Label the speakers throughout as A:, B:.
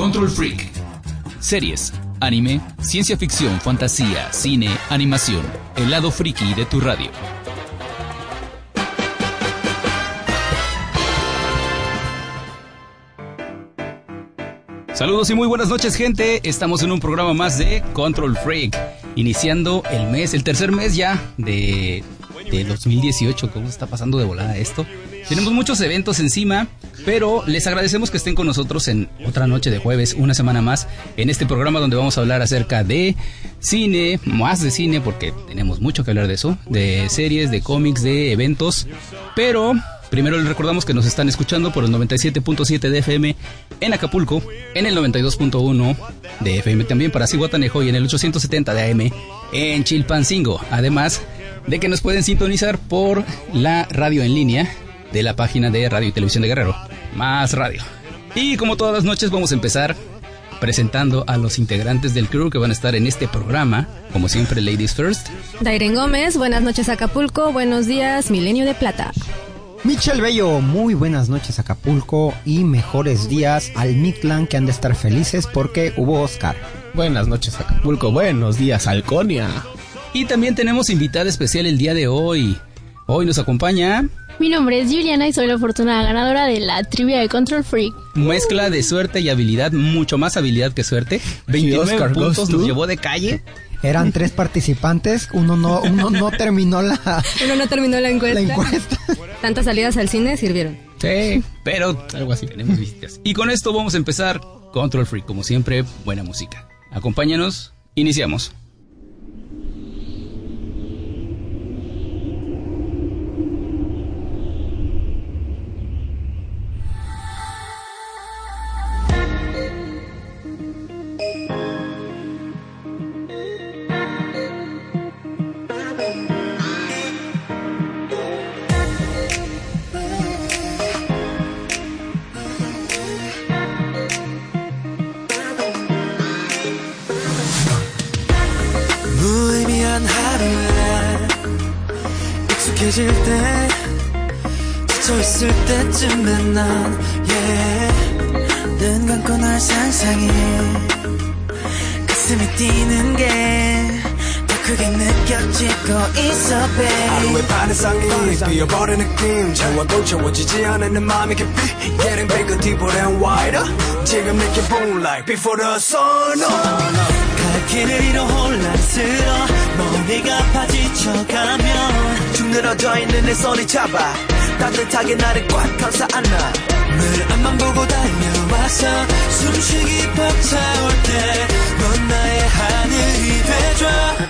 A: Control Freak. Series, anime, ciencia ficción, fantasía, cine, animación. El lado friki de tu radio. Saludos y muy buenas noches gente, estamos en un programa más de Control Freak, iniciando el mes, el tercer mes ya de, de 2018, ¿cómo está pasando de volada esto? Tenemos muchos eventos encima, pero les agradecemos que estén con nosotros en otra noche de jueves, una semana más, en este programa donde vamos a hablar acerca de cine, más de cine, porque tenemos mucho que hablar de eso, de series, de cómics, de eventos, pero Primero les recordamos que nos están escuchando por el 97.7 de FM en Acapulco, en el 92.1 de FM también para Cihuatanejo y en el 870 de AM en Chilpancingo. Además de que nos pueden sintonizar por la radio en línea de la página de Radio y Televisión de Guerrero, más radio. Y como todas las noches vamos a empezar presentando a los integrantes del crew que van a estar en este programa, como siempre Ladies First.
B: Dairen Gómez, buenas noches Acapulco, buenos días Milenio de Plata.
C: Michel Bello, muy buenas noches Acapulco y mejores días al Mictlan que han de estar felices porque hubo Oscar.
D: Buenas noches Acapulco, buenos días Alconia.
A: Y también tenemos invitada especial el día de hoy. Hoy nos acompaña...
E: Mi nombre es Juliana y soy la afortunada ganadora de la trivia de Control Freak.
A: Mezcla de suerte y habilidad, mucho más habilidad que suerte. 29
D: Oscar,
A: puntos
D: ¿goes
A: nos llevó de calle.
C: Eran tres participantes, uno no, uno no terminó la,
B: Uno no terminó la encuesta.
C: la encuesta.
B: Tantas salidas al cine sirvieron.
A: Sí, pero algo así tenemos visitas. Y con esto vamos a empezar Control Freak, como siempre, buena música. Acompáñanos, iniciamos.
F: 느껴지고 있어
G: 하루의
F: babe
G: 반상이 뛰어버린 느낌. 채워도 채워지지 않는 내 맘이 깊이. Getting bigger, deeper and wider. 지금 boom like before the sun
F: 갈 길을 잃어 혼란스러워 머리가 파지쳐가면
G: 축 늘어져 있는 내 손이 잡아. 따뜻하게 나를 꽉 감싸 안아.
F: 늘 앞만 보고 달려와서 숨쉬기 벅차올 때 넌 나의 하늘이 돼줘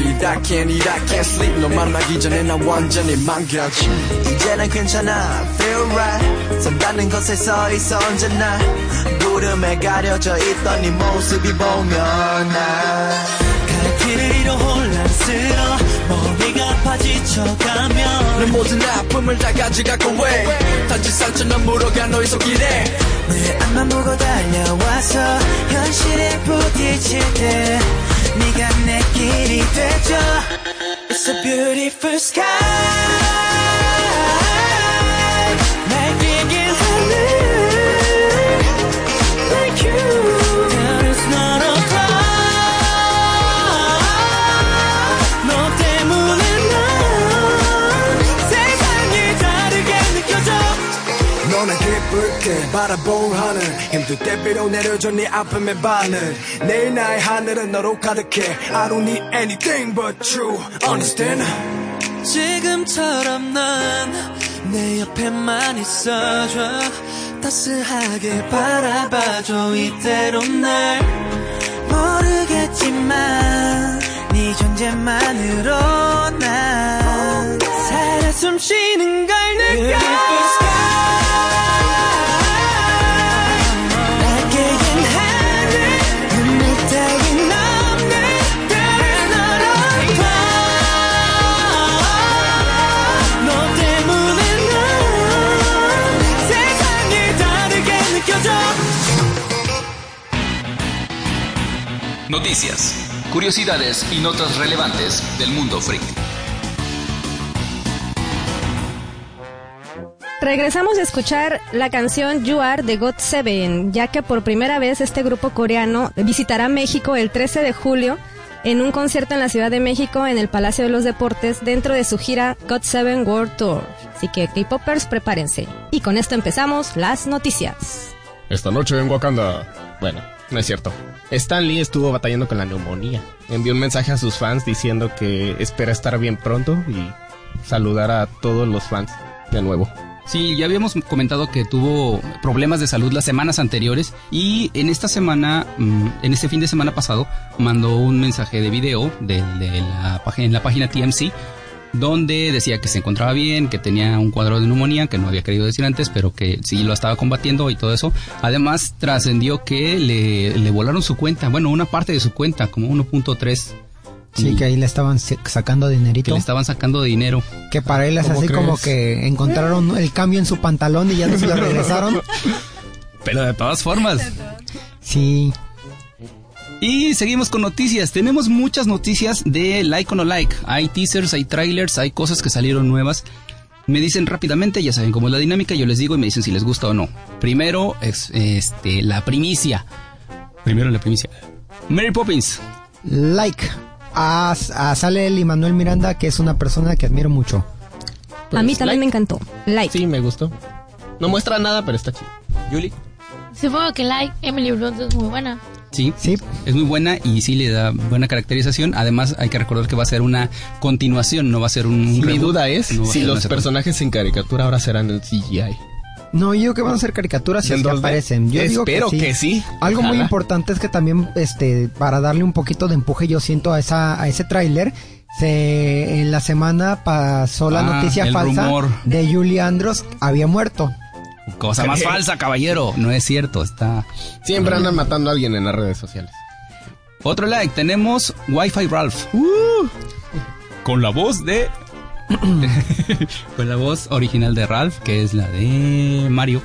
G: I can't eat, I can't sleep. 너 만나기 전에 난 완전히 망가지. 이제는 괜찮아, feel right. 산다는 것에 서 있어 언제나. 구름에 가려져 있던 네 모습이 보면
F: 나갈 길을 잃어 혼란스러워. 머리가 파지쳐가면
G: 내 모든 아픔을 다 가져가고 왜? 단지 상처는 물어가 너의 손길에.
F: 내 앞만 보고 달려와서 현실에 부딪힐 때 네가 내 길이 되죠 It's a beautiful sky
G: 기쁠게 바라본 하늘. 힘들 때 비로 내려줘 네 아픔의 바늘. 내일 나의 하늘은 너로 가득해. I don't need anything but you. Understand?
F: 지금처럼 난내 옆에만 있어줘. 따스하게 바라봐줘 이대로 날. 모르겠지만 네 존재만으로 난 살아 숨쉬는 걸
A: Noticias, curiosidades y notas relevantes del mundo freak.
B: Regresamos a escuchar la canción You Are de God Seven, ya que por primera vez este grupo coreano visitará México el 13 de julio en un concierto en la Ciudad de México en el Palacio de los Deportes dentro de su gira God Seven World Tour. Así que K-Popers, prepárense. Y con esto empezamos las noticias.
D: Esta noche en Wakanda. Bueno, no es cierto. Stan Lee estuvo batallando con la neumonía. Envió un mensaje a sus fans diciendo que espera estar bien pronto y saludar a todos los fans de nuevo.
A: Sí, ya habíamos comentado que tuvo problemas de salud las semanas anteriores y en esta semana, mm, en este fin de semana pasado, mandó un mensaje de video de, de la página, en la página TMC donde decía que se encontraba bien, que tenía un cuadro de neumonía, que no había querido decir antes, pero que sí lo estaba combatiendo y todo eso. Además, trascendió que le, le volaron su cuenta, bueno, una parte de su cuenta, como 1.3
C: Sí, que ahí le estaban sacando
A: que
C: dinerito.
A: le estaban sacando de dinero.
C: Que para él es
D: ¿Cómo
C: así
D: crees?
C: como que encontraron el cambio en su pantalón y ya no se lo regresaron.
A: Pero de todas formas.
C: Sí,
A: Y seguimos con noticias. Tenemos muchas noticias de like o no like. Hay teasers, hay trailers, hay cosas que salieron nuevas. Me dicen rápidamente, ya saben cómo es la dinámica, yo les digo y me dicen si les gusta o no. Primero, es, este, la primicia. Primero la primicia. Mary Poppins.
C: like. Ah, sale el Manuel Miranda, que es una persona que admiro mucho.
B: a mí
D: Pues,
B: también
D: like.
B: me encantó. Like.
D: Sí, me gustó. No muestra nada, pero está chido.
A: Julie.
H: Supongo que like Emily Blunt es muy buena.
A: Sí,
C: Sí,
A: es muy buena y sí le da buena caracterización. Además, hay que recordar que va a ser una continuación, no va a ser un.
D: Mi
A: reboot,
D: duda es
A: no
D: si los personajes en caricatura ahora serán en CGI.
C: no, yo digo que van a ser caricaturas y
D: ¿En
C: es que
D: 2D?
C: aparecen. Yo digo
D: Espero
C: que sí.
D: que sí.
C: Algo muy importante es que también, este, para darle un poquito de empuje, yo siento a esa, a ese tráiler. Se, en la semana pasó la
A: Ah,
C: noticia
A: el
C: falsa
A: rumor.
C: de Julie Andros había muerto.
A: Cosa más falsa, caballero. No es cierto, está.
D: Siempre andan matando a alguien en las redes sociales.
A: Otro like, tenemos Wi-Fi Ralph. Con la voz de. Con la voz original de Ralph, que es la de Mario.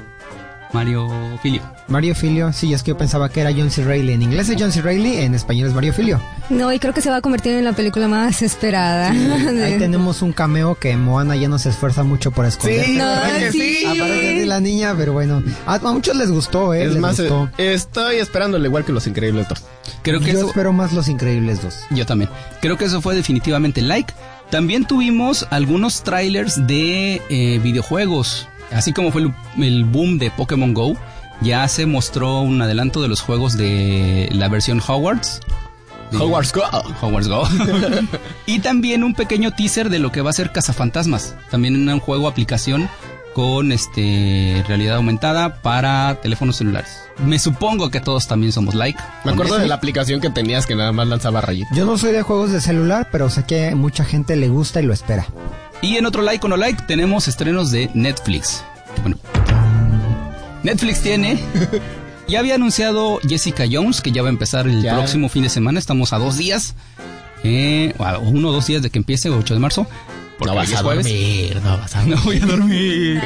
A: Mario Filio.
C: Mario Filio, sí, es que yo pensaba que era John C. Reilly. En inglés es John C. Reilly, en español es Mario Filio.
B: No, y creo que se va a convertir en la película más esperada.
C: Ahí tenemos un cameo que Moana ya no se esfuerza mucho por esconder.
B: No,
D: ¿verdad que
B: sí.
C: Aparece de la niña, pero bueno. A, a muchos les gustó, ¿eh?
D: Es
C: les
D: más,
C: gustó.
D: eh, estoy esperándolo igual que los Increíbles 2.
A: Creo que
C: Yo
A: eso.
C: espero más Los Increíbles 2.
A: Yo también. Creo que eso fue definitivamente like. También tuvimos algunos trailers de eh, videojuegos. Así como fue el, el boom de Pokémon Go, ya se mostró un adelanto de los juegos de la versión Hogwarts. De-
D: Hogwarts Go.
A: Hogwarts Go. y también un pequeño teaser de lo que va a ser Cazafantasmas. También un juego aplicación con este realidad aumentada para teléfonos celulares. Me supongo que todos también somos like.
D: Me acuerdo de la aplicación que tenías que nada más lanzaba rayitos.
C: Yo no soy de juegos de celular, pero sé que mucha gente le gusta y lo espera.
A: Y en otro like o no like tenemos estrenos de Netflix. Bueno, Netflix tiene. Ya había anunciado Jessica Jones que ya va a empezar el
D: Ya.
A: próximo fin de semana. Estamos a dos días. Eh, uno o dos días de que empiece, 8 de marzo.
D: no vas a
A: jueves.
D: dormir, no vas a
A: No voy a dormir.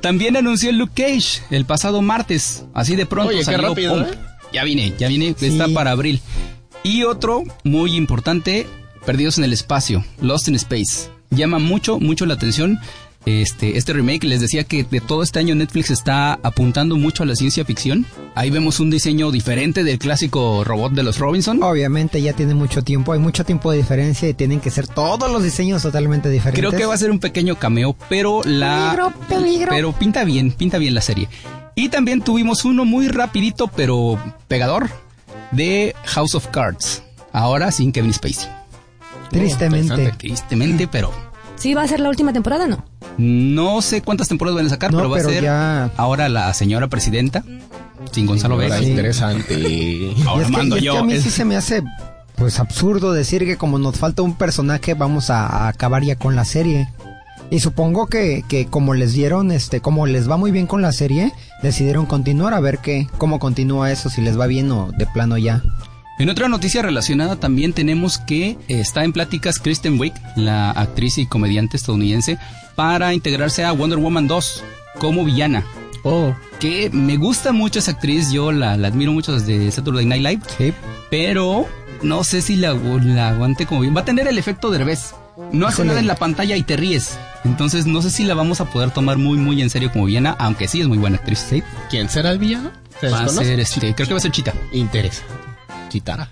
A: También anunció Luke Cage el pasado martes. Así de pronto
D: Oye, qué
A: salió.
D: ¿eh?
A: Ya vine, ya vine. Está para abril. Y otro muy importante, Perdidos en el espacio, Lost in Space. Llama mucho, mucho la atención. Este, este remake les decía que de todo este año Netflix está apuntando mucho a la ciencia ficción. Ahí vemos un diseño diferente del clásico robot de los Robinson.
C: Obviamente ya tiene mucho tiempo, hay mucho tiempo de diferencia y tienen que ser todos los diseños totalmente diferentes.
A: Creo que va a ser un pequeño cameo, pero la
C: Peligro, peligro.
A: pero pinta bien, pinta bien la serie. Y también tuvimos uno muy rapidito pero pegador de House of Cards. Ahora sin Kevin Spacey.
C: Tristemente.
A: Tristemente, pero
B: Sí, va a ser la última temporada, ¿no?
A: no sé cuántas temporadas van a sacar,
C: No,
A: pero va
C: pero
A: a ser
C: ya-
A: ahora la señora presidenta sin Gonzalo Vega.
C: Sí.
D: interesante.
C: Y
A: Ahora
C: es que,
A: mando
C: y es que
A: yo.
C: a mí
A: Es-
C: sí se me hace pues absurdo decir que como nos falta un personaje vamos a, a acabar ya con la serie. Y supongo que, que como les dieron, este, como les va muy bien con la serie, decidieron continuar a ver qué, cómo continúa eso, si les va bien o de plano ya.
A: En otra noticia relacionada también tenemos que está en pláticas Kristen Wiig, la actriz y comediante estadounidense, para integrarse a Wonder Woman 2 como villana.
D: Oh,
A: que me gusta mucho esa actriz, yo la, la admiro mucho desde Saturday Night Live,
C: Sí.
A: pero no sé si la, la aguante como bien. Va a tener el efecto de revés. No hace
C: Híjole.
A: nada en la pantalla y te ríes. Entonces no sé si la vamos a poder tomar muy muy en serio como Viena, aunque sí es muy buena actriz. Sí.
D: ¿quién será el villano? ¿Se
A: Va a ser este, creo que va a ser Chita.
D: Interesa. Chitara.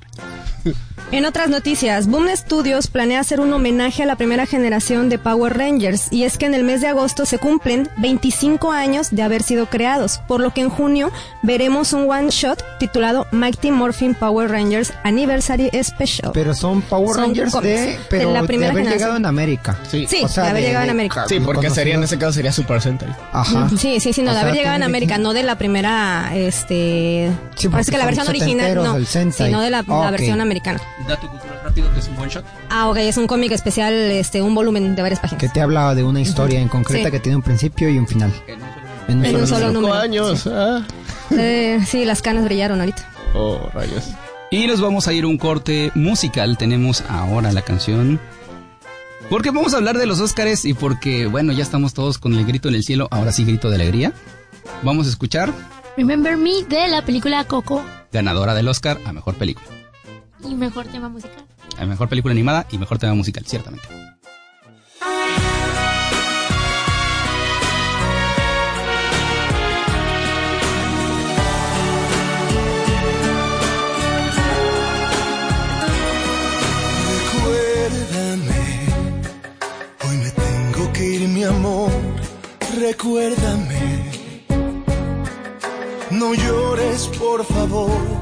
B: En otras noticias, Boom Studios planea hacer un homenaje a la primera generación de Power Rangers y es que en el mes de agosto se cumplen 25 años de haber sido creados, por lo que en junio veremos un one shot titulado Mighty Morphin Power Rangers Anniversary Special.
C: Pero son Power
B: Son
C: Rangers de,
B: de
C: pero
B: la
C: de
B: primera
C: haber
B: generación.
C: llegado en América.
D: Sí.
B: sí,
C: o sea,
B: de haber
C: de-
B: llegado en
C: de-
B: América.
D: Sí, porque sería en ese caso sería Super Sentai.
C: Ajá.
B: Sí, sí, sí, no,
C: O
B: de
C: sea,
B: haber llegado en América, no de la primera, este...
C: Sí,
B: parece que la
C: porque
B: versión original, no, sino de la, la versión americana.
A: Dato cultural rápido que es un one shot.
B: Ah, ok, es un cómic especial, este, un volumen de varias páginas.
C: Que te habla de una historia en concreta
B: Sí.
C: que tiene un principio y un final. En un
B: En
C: solo
B: un solo número.
D: Cinco años. Ah.
B: Eh, sí, las canas brillaron ahorita.
D: Oh, rayos.
A: Y nos vamos a ir a un corte musical. Tenemos ahora la canción. Porque vamos a hablar de los Óscares y porque, bueno, ya estamos todos con el grito en el cielo. Ahora sí, grito de alegría. Vamos a escuchar
H: Remember Me de la película Coco
A: ganadora del Oscar a mejor película.
H: Y mejor tema musical.
A: A mejor película animada y mejor tema musical, ciertamente.
I: Recuérdame, hoy me tengo que ir, mi amor. Recuérdame, no llores, por favor.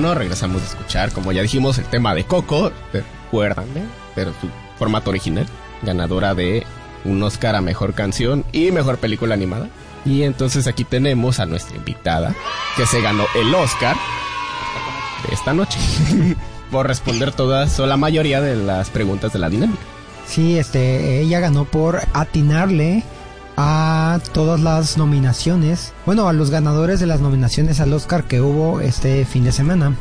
D: Bueno, regresamos a escuchar, como ya dijimos, el tema de Coco, recuérdame, pero su formato original, ganadora de un Oscar a Mejor Canción y Mejor Película Animada. Y entonces aquí tenemos a nuestra invitada, que se ganó el Oscar de esta noche, por responder todas o la mayoría de las preguntas de la dinámica.
C: Sí, este, ella ganó por atinarle a todas las nominaciones, bueno, a los ganadores de las nominaciones al Oscar que hubo este fin de semana.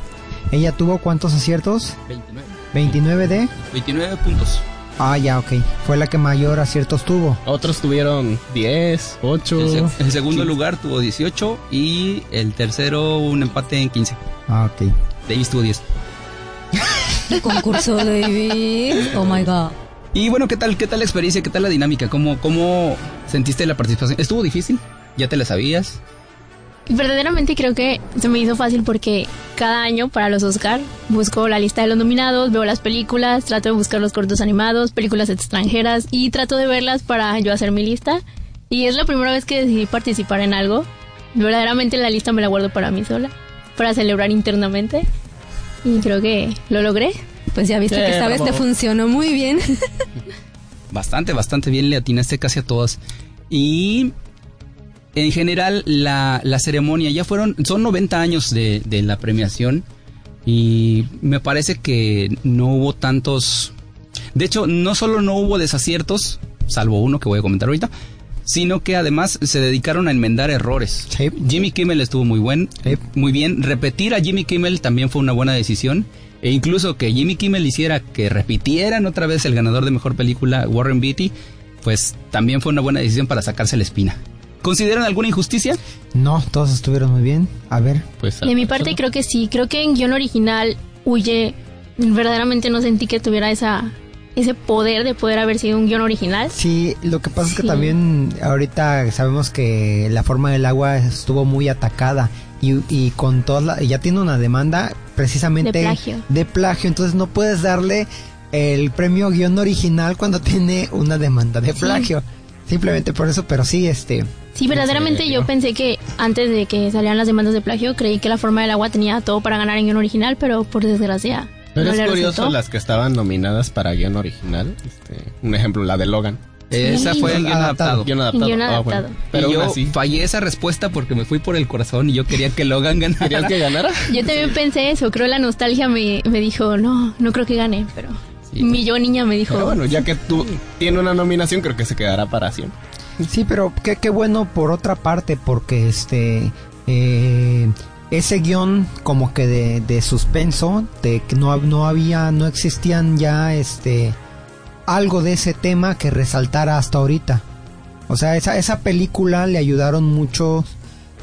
C: Ella tuvo cuántos aciertos?
A: 29.
C: 29 de...
A: 29 puntos.
C: Ah, ya, ok. Fue la que mayor aciertos tuvo.
D: Otros tuvieron 10, 8.
A: El, se- el segundo lugar tuvo 18 y el tercero un empate en 15.
C: Ah, ok.
A: Davis tuvo 10.
B: Concurso David. Oh my god.
A: Y bueno, ¿qué tal, qué tal la experiencia? ¿Qué tal la dinámica? ¿Cómo, cómo sentiste la participación? ¿Estuvo difícil? ¿Ya te la sabías?
E: Verdaderamente creo que se me hizo fácil porque cada año para los Oscar busco la lista de los nominados, veo las películas, trato de buscar los cortos animados, películas extranjeras y trato de verlas para yo hacer mi lista. Y es la primera vez que decidí participar en algo. Verdaderamente la lista me la guardo para mí sola, para celebrar internamente. Y creo que lo logré.
B: Pues ya viste
A: Sí,
B: que esta vez te funcionó muy bien.
A: Bastante, bastante bien, le atinaste casi a todas. Y en general, la, la ceremonia, ya fueron, son 90 años de, de la premiación. Y me parece que no hubo tantos. De hecho, no solo no hubo desaciertos, salvo uno que voy a comentar ahorita, sino que además se dedicaron a enmendar errores.
C: Sí.
A: Jimmy Kimmel estuvo muy buen,
C: Sí.
A: muy bien. Repetir a Jimmy Kimmel también fue una buena decisión. E incluso que Jimmy Kimmel hiciera que repitieran otra vez el ganador de mejor película, Warren Beatty, pues también fue una buena decisión para sacarse la espina. ¿Consideran alguna injusticia?
C: No, todos estuvieron muy bien. A ver.
D: Pues,
E: De mi parte creo que sí, creo que en guion original huye, verdaderamente no sentí que tuviera esa ese poder de poder haber sido un guion original.
C: Sí, lo que pasa es que
E: Sí.
C: también ahorita sabemos que la forma del agua estuvo muy atacada y, y con toda la, ya tiene una demanda precisamente
E: De plagio.
C: de plagio, entonces no puedes darle el premio guion original cuando tiene una demanda de
E: Sí.
C: plagio. Simplemente por eso, pero sí, este,
E: Sí, verdaderamente yo pensé que antes de que salieran las demandas de plagio, creí que la forma del agua tenía todo para ganar en guion original, pero por desgracia.
D: Pero
E: no
D: es
E: le
D: curioso
E: resultó.
D: las que estaban nominadas para guion original. Este, un ejemplo, la de Logan.
A: Esa fue en guion
C: Adaptado.
A: adaptado.
D: Guión adaptado.
E: guion
D: Ah, bueno.
E: adaptado.
D: Pero
A: y yo
D: así,
A: fallé esa respuesta porque me fui por el corazón y yo quería que Logan ganara.
D: ¿querías que ganara?
E: Yo también pensé eso, creo la nostalgia me, me dijo, no, no creo que gane, pero
A: Sí.
E: mi yo niña me dijo,
D: Pero bueno, ya que tú tienes una nominación, creo que se quedará para siempre.
C: Sí, pero qué, qué bueno por otra parte, porque este eh, ese guion como que de, de suspenso, de que no, no había, no existían ya este algo de ese tema que resaltara hasta ahorita. O sea, esa, esa película le ayudaron mucho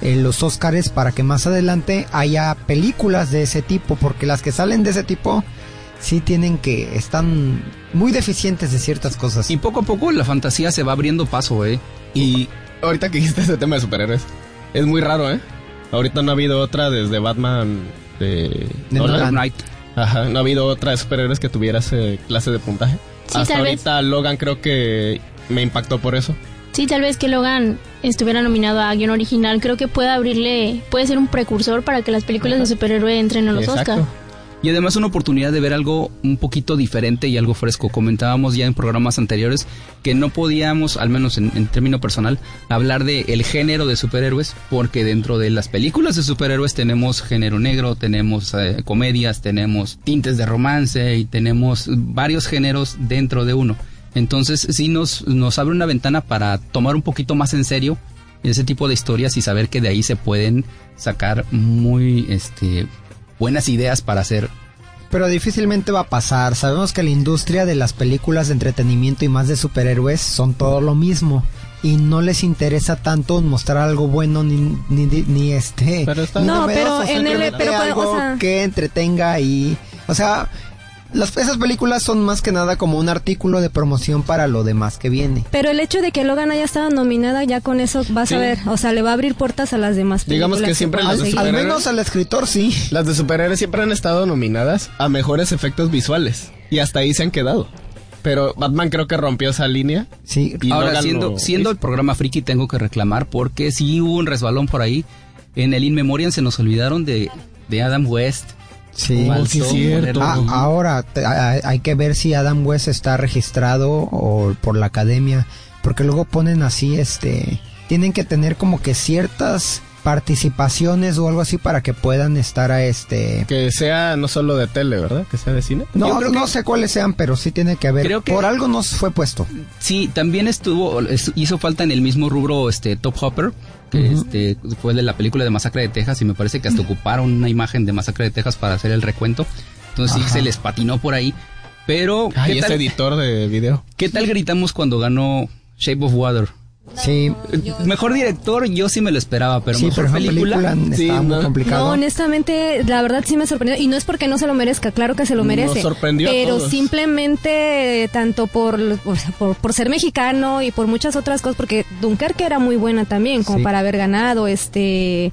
C: en los Óscares para que más adelante haya películas de ese tipo, porque las que salen de ese tipo sí tienen que, están muy deficientes de ciertas cosas.
A: Y poco a poco la fantasía se va abriendo paso, ¿eh?
D: Y ahorita que dijiste ese tema de superhéroes, es muy raro, ¿eh? Ahorita no ha habido otra desde Batman de...
C: De
D: Nolan. Ajá, no ha habido otra de superhéroes que tuviera ese clase de puntaje.
E: Sí,
D: Hasta
E: tal vez.
D: ahorita Logan creo que me impactó por eso.
E: sí, tal vez que Logan estuviera nominado a guion original, creo que puede abrirle, puede ser un precursor para que las películas de superhéroe entren a los
D: Exacto.
A: Y además una oportunidad de ver algo un poquito diferente y algo fresco. Comentábamos ya en programas anteriores que no podíamos, al menos en, en término personal, hablar de el género de superhéroes, porque dentro de las películas de superhéroes tenemos género negro, tenemos eh, comedias, tenemos tintes de romance y tenemos varios géneros dentro de uno. Entonces sí nos, nos abre una ventana para tomar un poquito más en serio ese tipo de historias y saber que de ahí se pueden sacar muy este buenas ideas para hacer
C: Pero difícilmente va a pasar. Sabemos que la industria de las películas de entretenimiento y más de superhéroes son todo lo mismo. Y no les interesa tanto mostrar algo bueno ni, ni, ni este.
D: Pero está-
B: No, pero en el- pero,
C: algo
B: o sea-
C: que entretenga y. O sea, las, esas películas son más que nada como un artículo de promoción para lo demás que viene.
B: Pero el hecho de que Logan haya estado nominada, ya con eso vas
D: Sí.
B: a ver. O sea, le va a abrir puertas a las demás películas.
D: Digamos que siempre las de
C: Al, menos al escritor sí.
D: Las de superhéroes siempre han estado nominadas a mejores efectos visuales. Y hasta ahí se han quedado. Pero Batman creo que rompió esa línea.
C: Sí.
D: Y
A: Ahora,
D: Logan
A: siendo,
D: lo
A: siendo el programa friki, tengo que reclamar porque sí hubo un resbalón por ahí. En el In Memoriam se nos olvidaron de, de Adam West.
C: Sí.
D: Cierto.
C: Ah, ahora te- a- hay que ver si Adam West está registrado o por la academia, porque luego ponen así, este, tienen que tener como que ciertas participaciones o algo así para que puedan estar a este.
D: Que sea no solo de tele, ¿verdad? Que sea de cine.
C: No, no
A: que-
C: sé cuáles sean, pero sí tiene que haber.
A: Creo que-
C: Por algo nos fue puesto.
A: Sí, también estuvo, es- hizo falta en el mismo rubro este Top Hopper, que este fue de la película de Masacre de Texas y me parece que hasta ocuparon una imagen de Masacre de Texas para hacer el recuento. Entonces sí
C: Ajá.
A: se les patinó por ahí. Pero,
D: Ay,
A: ¿qué,
D: ese
A: tal,
D: editor de video.
A: qué tal gritamos cuando ganó Shape of Water?
C: Sí,
A: Mejor director, yo sí me lo esperaba, pero
C: sí,
A: mejor
C: pero
A: película.
C: película,
D: sí,
C: está muy complicado.
B: No, honestamente, la verdad sí me sorprendió. Y no es porque no se lo merezca, claro que se lo
D: Nos
B: merece.
D: sorprendió a
B: pero
D: todos.
B: simplemente, tanto por, o sea, por, por ser mexicano y por muchas otras cosas, porque Dunkerque era muy buena también, como
C: Sí.
B: para haber ganado, este...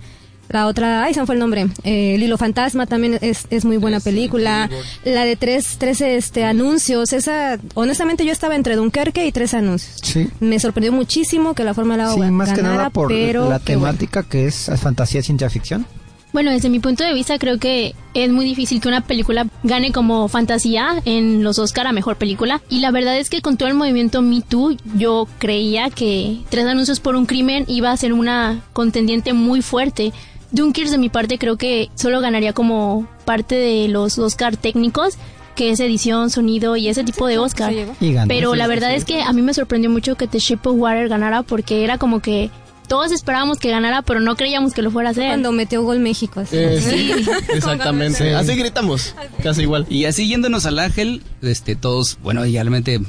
B: La otra, ay, se me fue el nombre. Eh, Lilo Fantasma también es, es muy buena película. La de tres, tres este, anuncios. Esa, honestamente, yo estaba entre Dunkerque y tres anuncios.
C: Sí.
B: Me sorprendió muchísimo que la Fórmula
C: Sí,
B: 1
C: más que
B: ganara,
C: nada por
B: pero
C: la
B: qué bueno.
C: temática que es fantasía y ciencia ficción.
H: Bueno, desde mi punto de vista creo que es muy difícil que una película gane como fantasía en los Oscar a mejor película y la verdad es que con todo el movimiento Me Too yo creía que Tres anuncios por un crimen iba a ser una contendiente muy fuerte. Dunkirk de mi parte creo que solo ganaría como parte de los Oscar técnicos que es edición, sonido y ese tipo de Oscar.
C: Ganó.
H: Pero
C: Sí,
H: la verdad
C: sí.
H: es que a mí me sorprendió mucho que The Shape of Water ganara porque era como que todos esperábamos que ganara, pero no creíamos que lo fuera a hacer.
B: Cuando metió gol México. así.
D: Eh, sí, exactamente.
C: Sí.
D: Así gritamos, casi igual.
A: Y así yéndonos al ángel, este, todos, bueno, y realmente,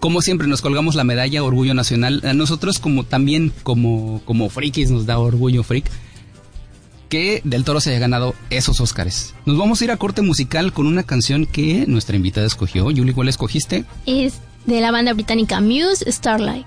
A: como siempre, nos colgamos la medalla Orgullo Nacional. A nosotros como también, como, como frikis, nos da orgullo freak, que Del Toro se haya ganado esos Óscares. Nos vamos a ir a corte musical con una canción que nuestra invitada escogió. Yuli, ¿cuál escogiste?
H: Es de la banda británica Muse, Starlight.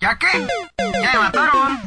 H: ¿Ya qué? ¿Ya me mataron?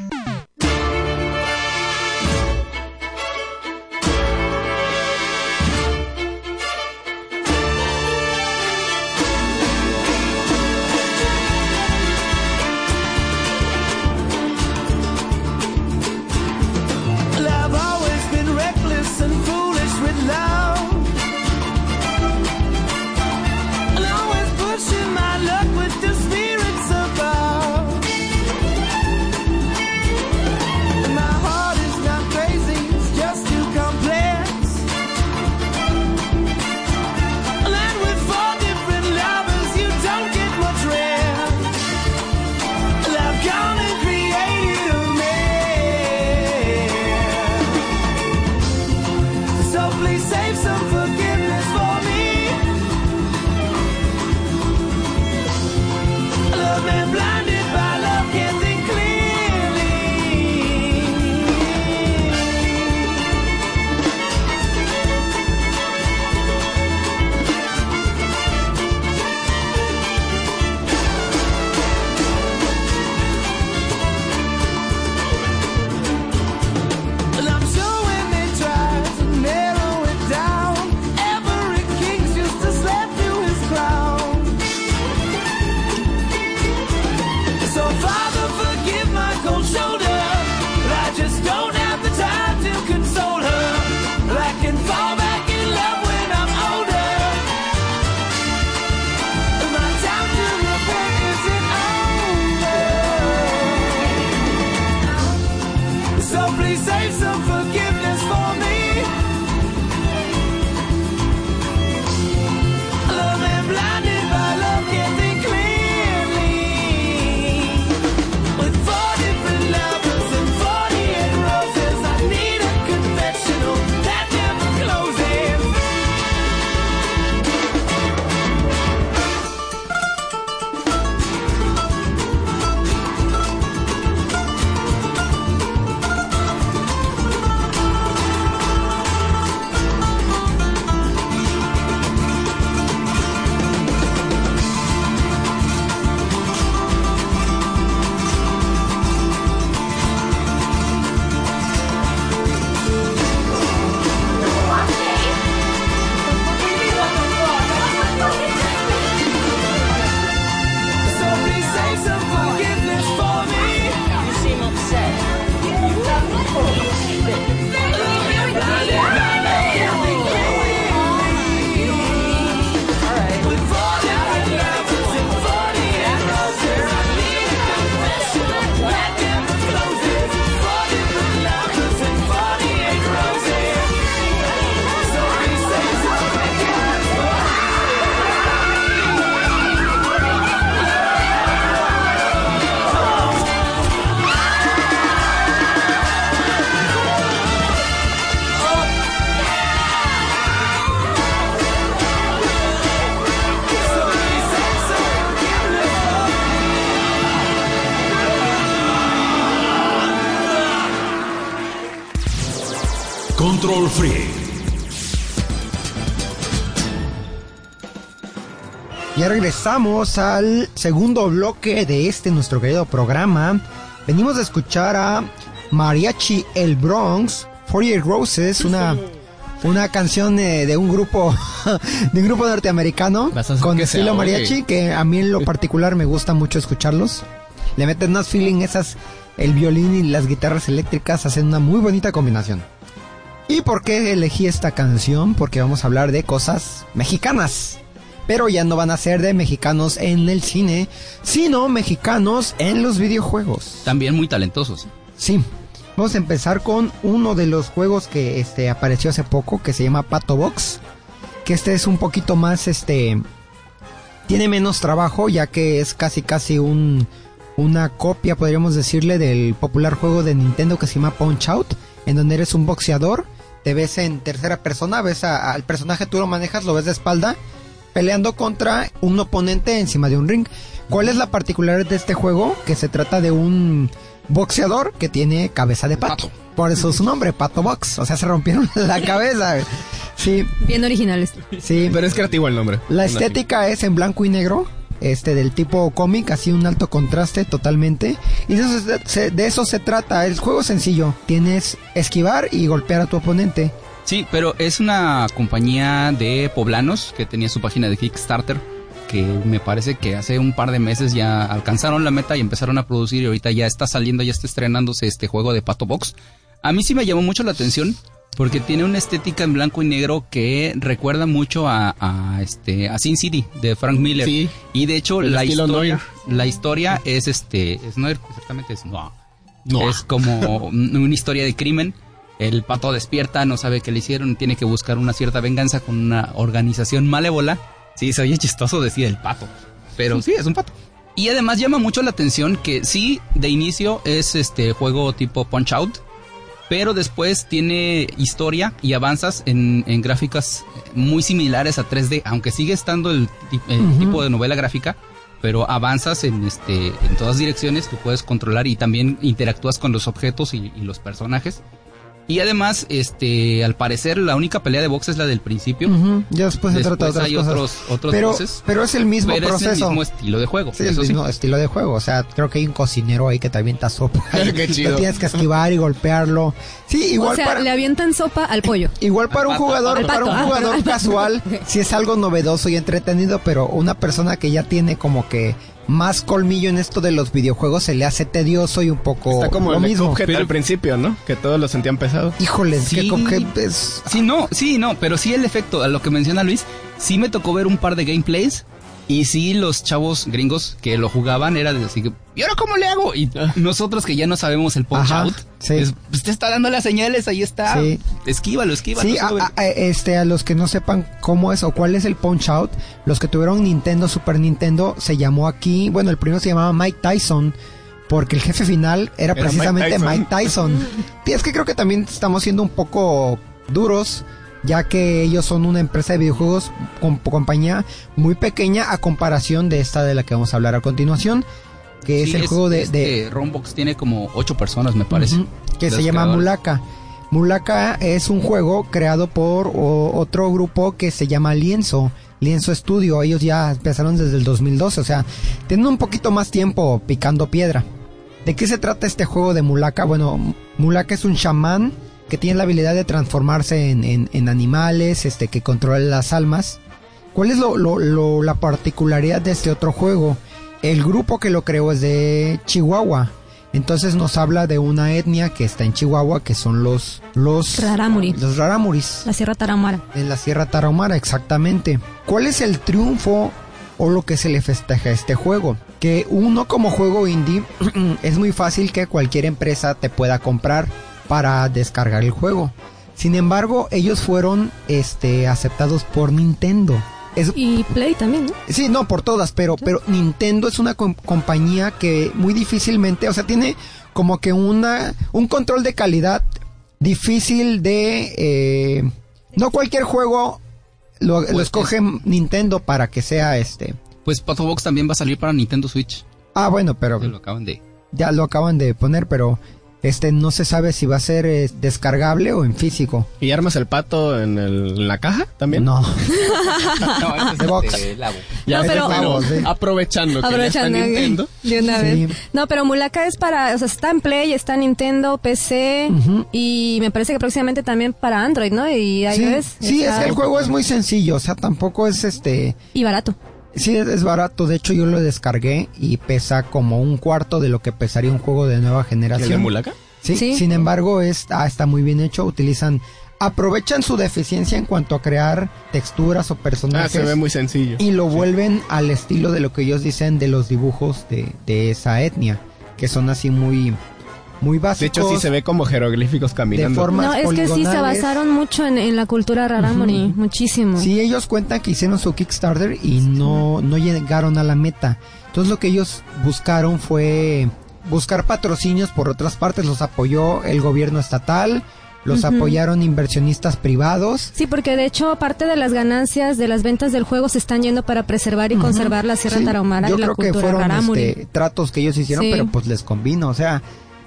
C: Ya regresamos al segundo bloque de este nuestro querido programa. Venimos a escuchar a Mariachi El Bronx, 48 Roses, una, una canción eh, de un grupo de un grupo norteamericano con estilo mariachi que a mí en lo particular me gusta mucho escucharlos. Le meten más feeling esas el violín y las guitarras eléctricas hacen una muy bonita combinación. ¿Y por qué elegí esta canción? Porque vamos a hablar de cosas mexicanas. Pero ya no van a ser de mexicanos en el cine, sino mexicanos en los videojuegos.
H: También muy talentosos.
C: Sí. Vamos a empezar con uno de los juegos que este apareció hace poco que se llama Pato Box, que este es un poquito más este tiene menos trabajo ya que es casi casi un una copia, podríamos decirle, del popular juego de Nintendo que se llama Punch Out, en donde eres un boxeador, te ves en tercera persona, ves a- al personaje, tú lo manejas, lo ves de espalda, peleando contra un oponente encima de un ring. ¿Cuál es la particularidad de este juego? Que se trata de un boxeador que tiene cabeza de pato. Por eso su nombre, Pato Box. O sea, se rompieron la cabeza. Sí,
B: Bien originales.
C: sí.
D: Pero es creativo el nombre.
C: La estética es en blanco y negro, este del tipo cómic, así un alto contraste totalmente. Y de eso se, se- de eso se trata. El juego es sencillo. Tienes esquivar y golpear a tu oponente.
A: Sí, pero es una compañía de poblanos que tenía su página de Kickstarter que me parece que hace un par de meses ya alcanzaron la meta y empezaron a producir y ahorita ya está saliendo, ya está estrenándose este juego de Pato Box. A mí sí me llamó mucho la atención porque tiene una estética en blanco y negro que recuerda mucho a, a, este a Sin City de Frank Miller.
D: Sí.
A: Y de hecho la historia,
D: Noir.
A: la historia es este es Noir, exactamente es como un- una historia de crimen. El pato despierta, no sabe qué le hicieron, tiene que buscar una cierta venganza con una organización malévola. Sí, se oye chistoso decir el pato, pero sí, es un pato. Y además llama mucho la atención que sí, de inicio es este juego tipo Punch Out, pero después tiene historia y avanzas en, en gráficas muy similares a 3D, aunque sigue estando el, tipo de novela gráfica, pero avanzas en este en todas direcciones, tú puedes controlar y también interactúas con los objetos y, y los personajes. Y además, este, al parecer la única pelea de box es la del principio.
C: Ujú, Ya después se
A: Después
C: trata de otras
A: hay
C: cosas.
A: otros otros
C: pero,
A: voces,
C: pero es el mismo
A: pero es el
C: proceso.
A: mismo estilo de juego.
C: Sí, el
A: eso sí.
C: mismo estilo de juego. O sea, creo que hay un cocinero ahí que te avienta sopa.
D: Qué chido.
C: Lo tienes que esquivar y golpearlo. Sí, igual
B: o sea,
C: para...
B: le avientan sopa al pollo.
C: Igual para un
A: pato,
C: jugador, para un jugador casual, si es algo novedoso y entretenido, pero una persona que ya tiene como que más colmillo en esto de los videojuegos se le hace tedioso y un poco
D: Está como
C: lo
D: el
C: mismo.
D: Cuphead al principio, ¿no? Que todos lo sentían pesado.
C: Híjoles,
A: Sí.
C: que Cuphead es
A: Sí, no, sí, no, pero sí el efecto, a lo que menciona Luis, sí me tocó ver un par de gameplays y sí los chavos gringos que lo jugaban era de así que, ¿y ahora cómo le hago? Y nosotros que ya no sabemos el punch
C: Ajá,
A: out,
C: sí.
A: es, pues te está dando las señales, ahí está,
C: Sí.
A: esquívalo, esquívalo.
C: Sí, a,
A: sube.
C: a- a- este, a los que no sepan cómo es o cuál es el Punch Out, los que tuvieron Nintendo, Super Nintendo, se llamó aquí, bueno, el primero se llamaba Mike Tyson, porque el jefe final era,
D: Era
C: precisamente
D: Mike
C: Mike Tyson. Y es que creo que también estamos siendo un poco duros, ya que ellos son una empresa de videojuegos con compañía muy pequeña a comparación de esta de la que vamos a hablar a continuación, que
A: Sí,
C: es el juego de, de,
A: este Rombox tiene como ocho personas, me parece.
C: Que se llama. Mulaka. Mulaka es un juego creado por o- otro grupo que se llama Lienzo. Lienzo Studio. Ellos ya empezaron desde el 2012. O sea, tienen un poquito más tiempo picando piedra. ¿De qué se trata este juego de Mulaka? Bueno, Mulaka es un chamán que tiene la habilidad de transformarse en, en- en animales, este, que controla las almas. ¿Cuál es lo, lo- lo- la particularidad de este otro juego? El grupo que lo creó es de Chihuahua. Entonces nos habla de una etnia que está en Chihuahua, que son los los
B: Rarámuri.
C: Los Rarámuris
B: La Sierra Tarahumara.
C: en la Sierra Tarahumara, exactamente. ¿Cuál es el triunfo o lo que se le festeja a este juego? Que uno como juego indie es muy fácil que cualquier empresa te pueda comprar para descargar el juego. Sin embargo, ellos fueron este aceptados por Nintendo. Es,
B: Y Play también, ¿no?
C: Sí, no, por todas, pero, pero Nintendo es una com- compañía que muy difícilmente, o sea, tiene como que una, un control de calidad difícil de... eh, no cualquier juego lo, lo
A: Pues,
C: escoge Nintendo para que sea este...
A: Pues Pato Box también va a salir para Nintendo Switch.
C: Ah, bueno, pero
A: que lo acaban de...
C: ya lo acaban de poner, pero este no se sabe si va a ser eh, descargable o en físico.
D: ¿Y armas el pato en, el- en la caja también?
C: No.
A: No, es
C: De Box.
A: este.
D: Ya
B: No,
D: sé,
B: pero-
C: sí.
D: aprovechando que
B: Aprovechando
D: ya está Nintendo.
B: de una
C: Sí.
B: vez. No, pero Mulaka es para, o sea, está en Play, está en Nintendo, PC y me parece que próximamente también para Android, ¿no? Y
C: Sí,
B: iOS.
C: sí, es
B: Está-
C: que el juego es muy sencillo, o sea, tampoco es este...
B: Y barato.
C: Sí, es, barato. De hecho, yo lo descargué y pesa como un cuarto de lo que pesaría un juego de nueva
D: ¿El de
C: generación.
D: Mulaka?
C: Sí,
B: Sí.
C: sin embargo, es, ah, está muy bien hecho. Utilizan, aprovechan su deficiencia en cuanto a crear texturas o
D: Ah,
C: personajes
D: se ve muy sencillo.
C: y lo vuelven al estilo de lo que ellos dicen de los dibujos de, de esa etnia, que son así muy, muy básicos.
D: De hecho, sí se ve como jeroglíficos
C: de
D: caminando.
C: formas
B: No, es que sí se basaron mucho en, en la cultura rarámuri, muchísimo.
C: Sí, ellos cuentan que hicieron su Kickstarter y no, no llegaron a la meta. Entonces lo que ellos buscaron fue buscar patrocinios por otras partes. Los apoyó el gobierno estatal, los apoyaron inversionistas privados.
B: Sí, porque de hecho parte de las ganancias de las ventas del juego se están yendo para preservar y conservar la Sierra
C: Sí,
B: Tarahumara
C: Yo
B: y la
C: creo que
B: cultura
C: fueron
B: rarámuri.
C: este, tratos que ellos hicieron,
B: Sí.
C: pero pues les convino. O sea,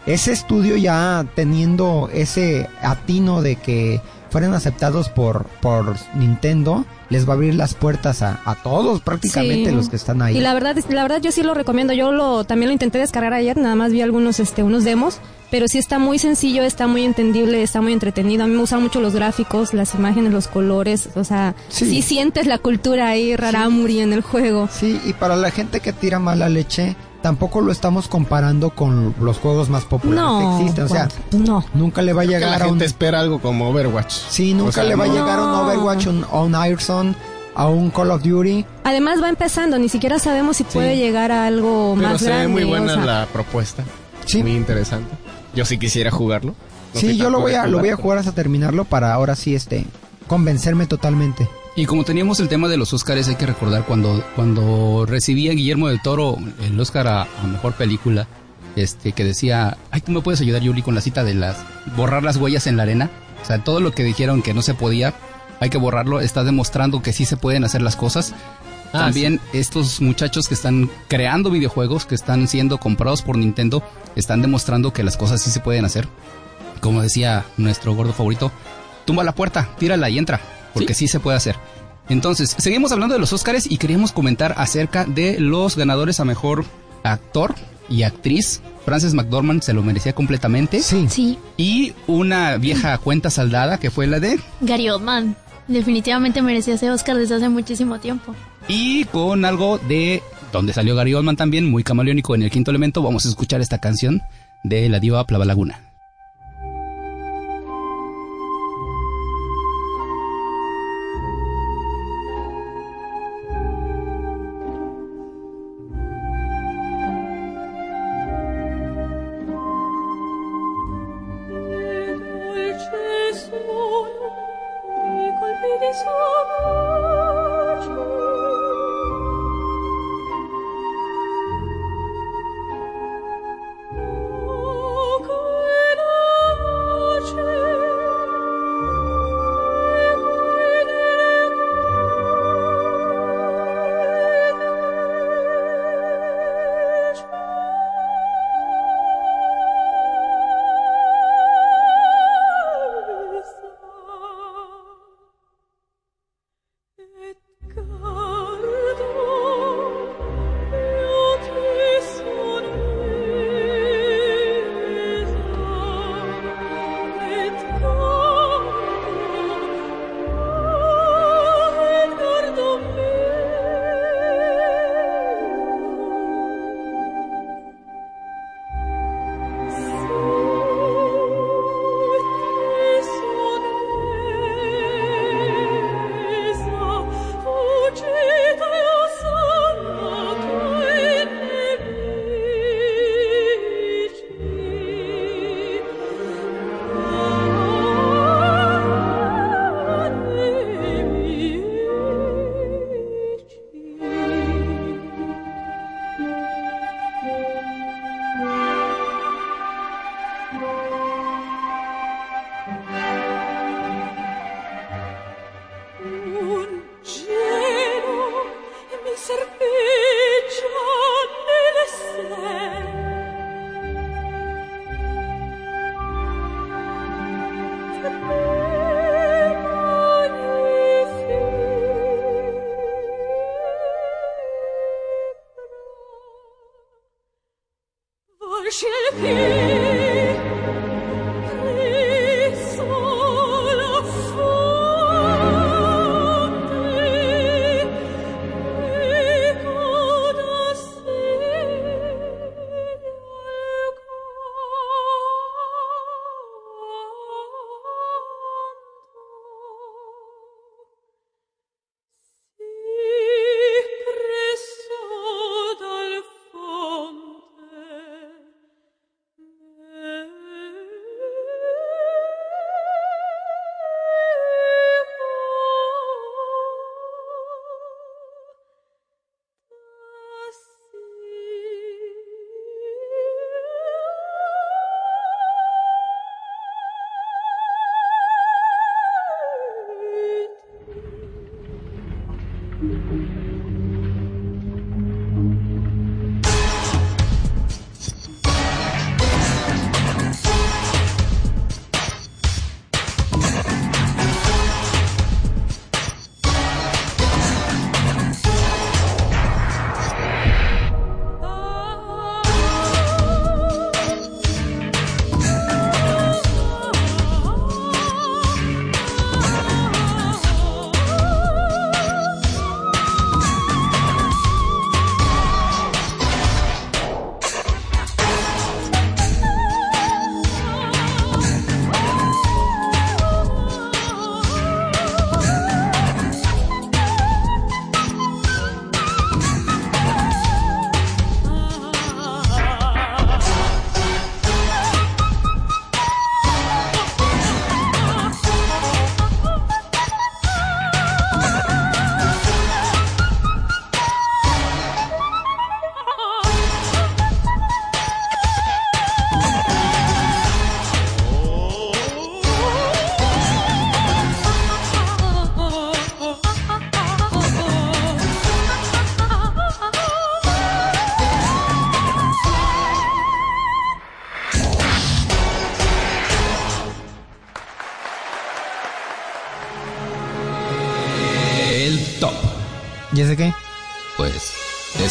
C: ese estudio ya teniendo ese atino de que fueran aceptados por, por Nintendo, les va a abrir las puertas a, a todos prácticamente
B: Sí.
C: los que están ahí.
B: Y la verdad, la verdad yo sí lo recomiendo. Yo lo también lo intenté descargar ayer, nada más vi algunos este unos demos, pero sí está muy sencillo, está muy entendible, está muy entretenido. A mí me gustan mucho los gráficos, las imágenes, los colores, o sea,
C: Sí.
B: sí, sientes la cultura ahí rarámuri en el juego.
C: Sí, y para la gente que tira mala leche, tampoco lo estamos comparando con los juegos más populares
B: No,
C: que existen. O sea,
B: no.
C: nunca le va a
D: la
C: llegar a un...
D: gente espera algo como Overwatch.
C: Sí, nunca
D: O sea,
C: le va a
D: no-
C: llegar a un
B: No.
C: Overwatch, un, a un Ayrson, a un Call of Duty.
B: Además va empezando, ni siquiera sabemos si puede llegar a algo
D: Pero
B: más
D: se
B: grande.
D: ve muy
B: o
D: buena
B: sea,
D: la propuesta.
C: Sí.
D: Muy interesante. Yo sí quisiera jugarlo. No
C: sí, yo lo voy a,
D: de
C: lo voy a jugar hasta terminarlo para ahora sí, este, convencerme totalmente.
A: Y como teníamos el tema de los Óscares, hay que recordar cuando, cuando recibía Guillermo del Toro el Óscar a, a Mejor Película, este, que decía, ay, tú me puedes ayudar, Yuli, con la cita de las, borrar las huellas en la arena. O sea, todo lo que dijeron que no se podía, hay que borrarlo, está demostrando que sí se pueden hacer las cosas.
D: Ah,
A: También estos muchachos que están creando videojuegos, que están siendo comprados por Nintendo, están demostrando que las cosas sí se pueden hacer. Como decía nuestro gordo favorito, tumba la puerta, tírala y entra, porque sí, se puede hacer. Entonces, seguimos hablando de los Óscares y queríamos comentar acerca de los ganadores a mejor actor y actriz. Frances McDormand se lo merecía completamente.
C: Sí.
H: Sí,
A: Y una vieja cuenta saldada que fue la de
H: Gary Oldman. Definitivamente merecía ese Oscar desde hace muchísimo tiempo.
A: Y con algo de donde salió Gary Oldman también, muy camaleónico en el quinto elemento, vamos a escuchar esta canción de la diva Plava Laguna.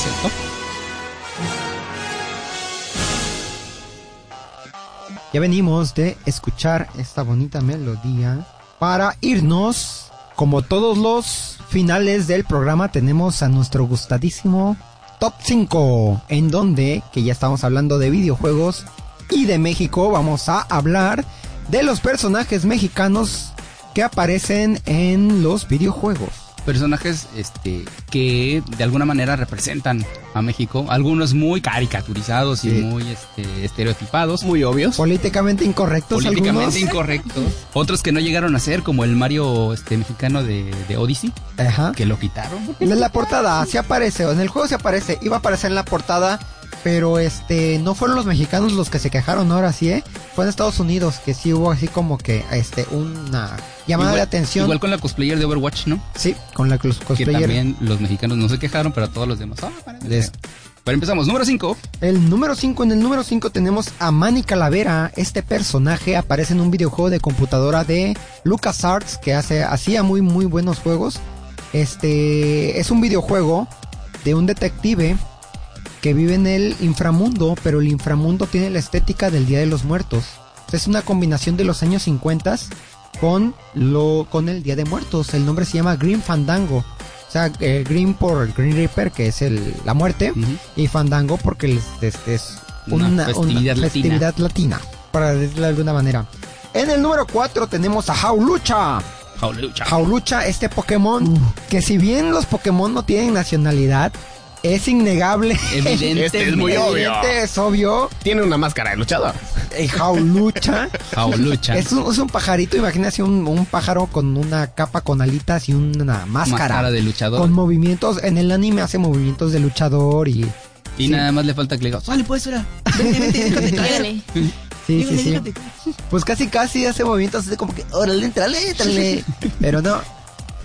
A: Cierto.
C: Ya venimos de escuchar esta bonita melodía para irnos. Como todos los finales del programa tenemos a nuestro gustadísimo Top 5, en donde, que ya estamos hablando de videojuegos y de México, vamos a hablar de los personajes mexicanos que aparecen en los videojuegos.
A: Personajes este, que de alguna manera representan a México. Algunos muy caricaturizados y muy este, estereotipados.
D: Muy obvios.
C: Políticamente incorrectos
A: políticamente
C: algunos.
A: incorrectos. Otros que no llegaron a ser, como el Mario este, mexicano de, de Odyssey,
C: Ajá.
A: que lo quitaron.
C: En la portada sí aparece, o en el juego sí aparece, iba a aparecer en la portada, pero este no fueron los mexicanos los que se quejaron ahora sí, ¿eh? Fue en Estados Unidos que sí hubo así como que este una llamada
A: Igual-
C: de atención.
A: Igual con la cosplayer de Overwatch, ¿no?
C: Sí, con la cos-
A: Que
C: cosplayer.
A: también los mexicanos no se quejaron, pero todos los demás. ah, parece
C: Les-
A: que- Pero empezamos, número 5.
C: El número 5, en el número 5 tenemos a Manny Calavera. Este personaje aparece en un videojuego de computadora de LucasArts que hace, hacía muy muy buenos juegos. Este es un videojuego de un detective que vive en el inframundo, pero el inframundo tiene la estética del Día de los Muertos. Es una combinación de los años 50 con lo con el Día de Muertos. El nombre se llama Green Fandango. O sea, eh, Green por Green Reaper, que es el, la muerte, y Fandango porque es,
A: Una
C: una,
A: festividad
C: una
A: latina.
C: festividad latina, para decirlo de alguna manera. En el número 4 tenemos a Jaulucha.
A: Jaulucha.
C: Jaulucha, este Pokémon, que si bien los Pokémon no tienen nacionalidad, es innegable.
A: Evidente.
D: Este es muy obvio.
C: Evidente, es obvio.
D: Tiene una máscara de luchador.
C: El Jaulucha
A: Jaulucha.
C: es un, es un pajarito, imagínate un, un pájaro con una capa con alitas y una máscara.
A: Máscara de luchador.
C: Con movimientos, en el anime hace movimientos de luchador y...
A: Y
C: sí.
A: nada más le falta que le diga, sale pues, era. Vente, vente, déjate.
C: Sí, sí, sí.
A: déjate.
C: Pues casi casi hace movimientos así como que, órale, entrale, entrale. Pero no,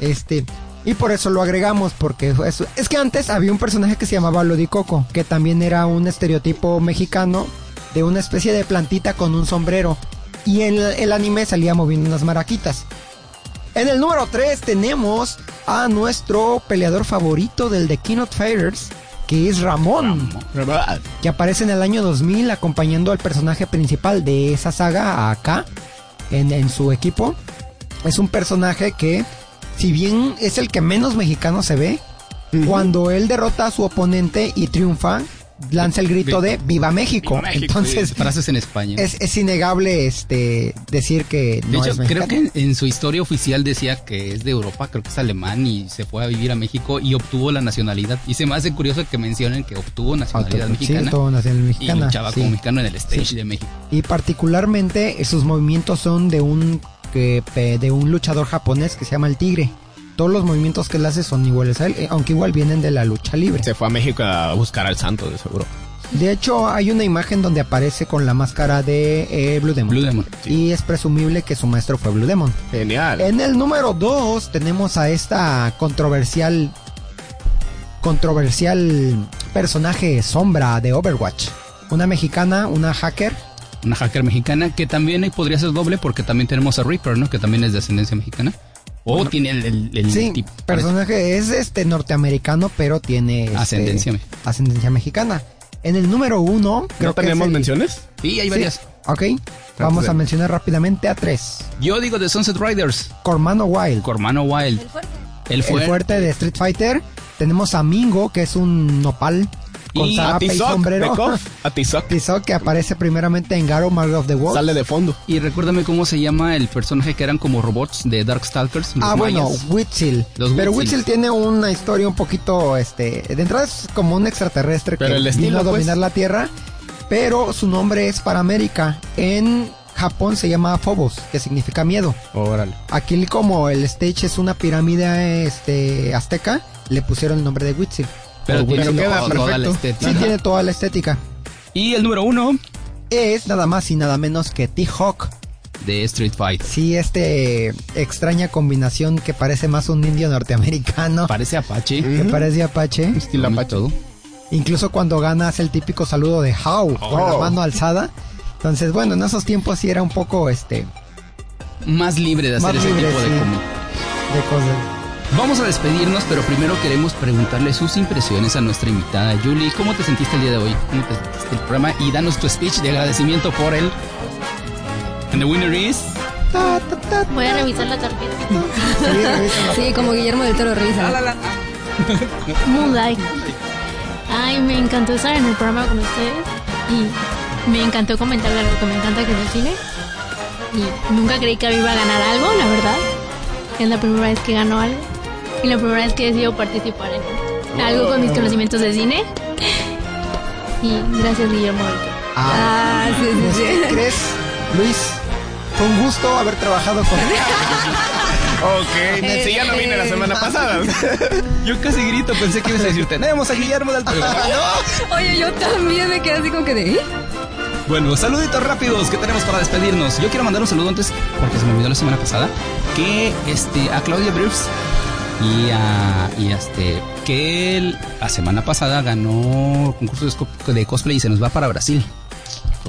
C: este, y por eso lo agregamos, porque es, es que antes había un personaje que se llamaba Lodicoco, que también era un estereotipo mexicano de una especie de plantita con un sombrero. Y en el, anime salía moviendo unas maraquitas. En el número 3 tenemos a nuestro peleador favorito del The of Fighters, que es Ramón que aparece en el año 2000 acompañando al personaje principal de esa saga acá en, en su equipo. Es un personaje que, si bien es el que menos mexicano se ve, cuando él derrota a su oponente y triunfa, lanza el grito de ¡Viva México!
A: Viva México.
C: Entonces,
A: Frases en español.
C: es, es innegable este decir que
A: De
C: no
A: hecho,
C: es mexicano.
A: creo que en, en su historia oficial decía que es de Europa, creo que es alemán y se fue a vivir a México y obtuvo la nacionalidad. Y se me hace curioso que mencionen que obtuvo nacionalidad
C: Sí,
A: mexicana
C: todo nacional
A: y
C: mexicana.
A: luchaba
C: sí.
A: como mexicano en el stage
C: Sí.
A: de México.
C: Y particularmente sus movimientos son de un que de un luchador japonés que se llama el Tigre. Todos los movimientos que él hace son iguales a él, eh, aunque igual vienen de la lucha libre.
D: Se fue a México a buscar al santo, de seguro.
C: De hecho, hay una imagen donde aparece con la máscara de eh, Blue Demon.
A: Blue Demon.
C: Y es presumible que su maestro fue Blue Demon.
D: Genial.
C: En el número 2 tenemos a esta controversial controversial personaje sombra de Overwatch. Una mexicana, una hacker
A: Una hacker mexicana que también podría ser doble porque también tenemos a Reaper, ¿no? Que también es de ascendencia mexicana. O tiene el, el, el
C: Sí,
A: tipo.
C: personaje es este norteamericano, pero tiene este,
A: Ascendencia me-
C: ascendencia mexicana. En el número uno, creo
D: ¿No
C: que
D: tenemos
C: es el-
D: menciones?
A: Sí, hay
C: Sí,
A: varias.
C: ok, vamos
D: de-
C: a mencionar rápidamente a tres.
A: Yo digo de Sunset Riders.
C: Cormano Wild,
A: Cormano Wild. El
C: el
A: fuerte.
C: fuerte de Street Fighter. Tenemos a Mingo, que es un nopal con
A: Y
C: zarape y
D: Atizoc,
C: sombrero.
D: Atizoc.
C: Tizoc, que aparece primeramente en Garo Mark of the Wolves.
D: Sale de fondo.
A: Y recuérdame cómo se llama el personaje que eran como robots de Darkstalkers. los
C: Ah, bueno,
A: mayas.
C: Witzel.
A: Los
C: Pero. Witzel tiene una historia un poquito, este, de entrada es como un extraterrestre
D: Pero
C: que
D: el
C: vino a dominar
D: pues.
C: la Tierra, pero su nombre es para América. En Japón se llama Phobos, que significa miedo.
D: Órale.
C: Aquí como el stage es una pirámide este azteca, le pusieron el nombre de Witzel.
A: Pero tiene
D: Pero queda
A: toda- toda la
D: perfecto.
A: estética.
C: Sí tiene toda la estética.
A: Y el número uno
C: Es nada más y nada menos que T-Hawk.
A: de Street Fight.
C: Sí, este extraña combinación que parece más un indio norteamericano.
A: Parece Apache.
C: que parece Apache.
A: Estilo Apache. Todo.
C: Incluso cuando gana hace el típico saludo de How con la
D: Oh.
C: mano alzada. Entonces, bueno, en esos tiempos sí era un poco este
A: Más libre de hacer
C: Más
A: ese
C: libre,
A: tipo de
C: sí. de cosas.
A: Vamos a despedirnos, pero primero queremos preguntarle sus impresiones a nuestra invitada Julie. ¿Cómo te sentiste el día de hoy? ¿Cómo te sentiste el programa? Y danos tu speech de agradecimiento por él. And the winner is...
H: Voy a revisar la tarjeta.
B: Sí, como Guillermo del Toro revisa.
H: Moonlight. Ay, me encantó estar en el programa con ustedes y me encantó comentar de algo que me encanta que es el cine. Y nunca creí que iba a ganar algo, la verdad. Es la primera vez que gano algo y la primera vez que he decidido participar en algo con mis conocimientos de cine. Y gracias, Guillermo. del Toro.
B: Ah, sí, sí, sí.
C: ¿Qué crees, Luis? Fue un gusto haber trabajado con
D: Ok, sí, ya no vine la semana pasada.
A: Yo casi grito, pensé que ibas a decir, tenemos a Guillermo del Toro.
B: Oye, yo también me quedé así como que de... ¿eh?
A: Bueno, saluditos rápidos que tenemos para despedirnos. Yo quiero mandar un saludo antes, porque se me olvidó la semana pasada, que este, a Claudia Bruce y a, y a este, que él, la semana pasada ganó concurso de, cosplay y se nos va para Brasil.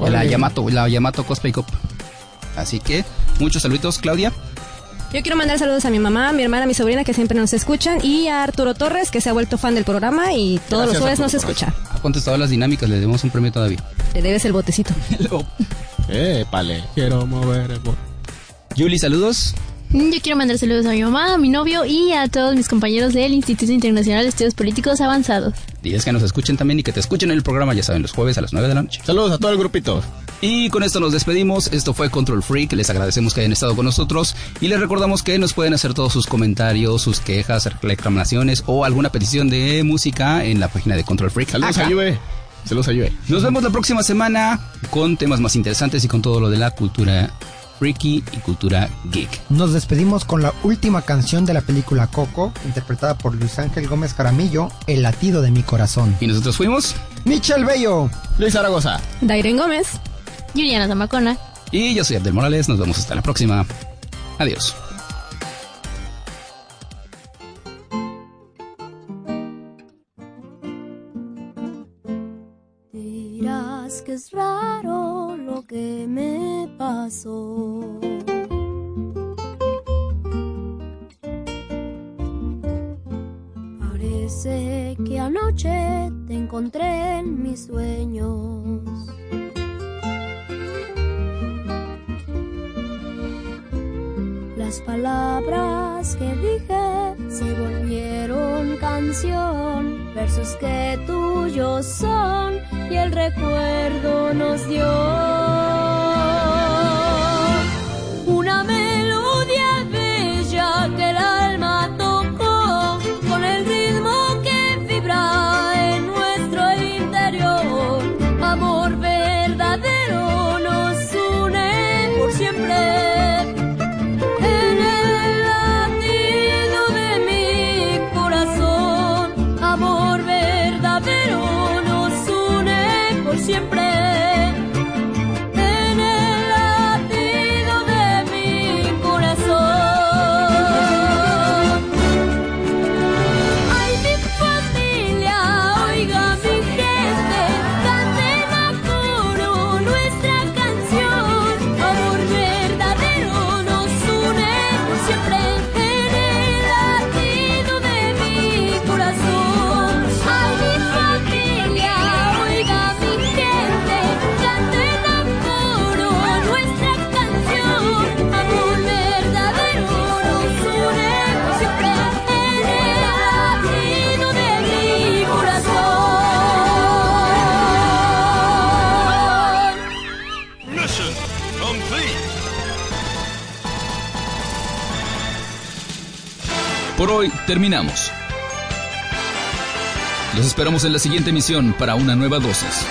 A: La Yamato, la Yamato Cosplay Cup. Así que, muchos saluditos, Claudia.
B: Yo quiero mandar saludos a mi mamá, mi hermana, mi sobrina que siempre nos escuchan y a Arturo Torres que se ha vuelto fan del programa y todos los jueves nos escucha.
A: Ha contestado las dinámicas, le debemos un premio todavía.
B: Te debes el botecito.
D: Eh, pale. Quiero mover el bo-
A: Julie, saludos.
H: Yo quiero mandar saludos a mi mamá, a mi novio y a todos mis compañeros del Instituto Internacional de Estudios Políticos Avanzados.
A: Diles que nos escuchen también y que te escuchen en el programa, ya saben, los jueves a las 9 de la noche.
D: Saludos a todo el grupito.
A: Y con esto nos despedimos. Esto fue Control Freak. Les agradecemos que hayan estado con nosotros y les recordamos que nos pueden hacer todos sus comentarios, sus quejas, reclamaciones o alguna petición de música en la página de Control Freak.
D: Saludos
A: Acá.
D: a Juve. Saludos a Juve.
A: Nos vemos la próxima semana con temas más interesantes y con todo lo de la cultura freaky y cultura geek.
C: Nos despedimos con la última canción de la película Coco, interpretada por Luis Ángel Gómez Caramillo, El latido de mi corazón.
A: Y nosotros fuimos
C: Michel Bello.
D: Luis Zaragoza.
B: Dairen Gómez.
H: Juliana Zamacona.
A: y yo soy Abdel Morales. Nos vemos hasta la próxima. Adiós.
J: Dirás que es raro lo que me pasó. Parece que anoche te encontré en mis sueños. Las palabras que dije se volvieron canción, versos que tuyos son y el recuerdo nos dio
A: hoy terminamos. Los esperamos en la siguiente emisión para una nueva dosis.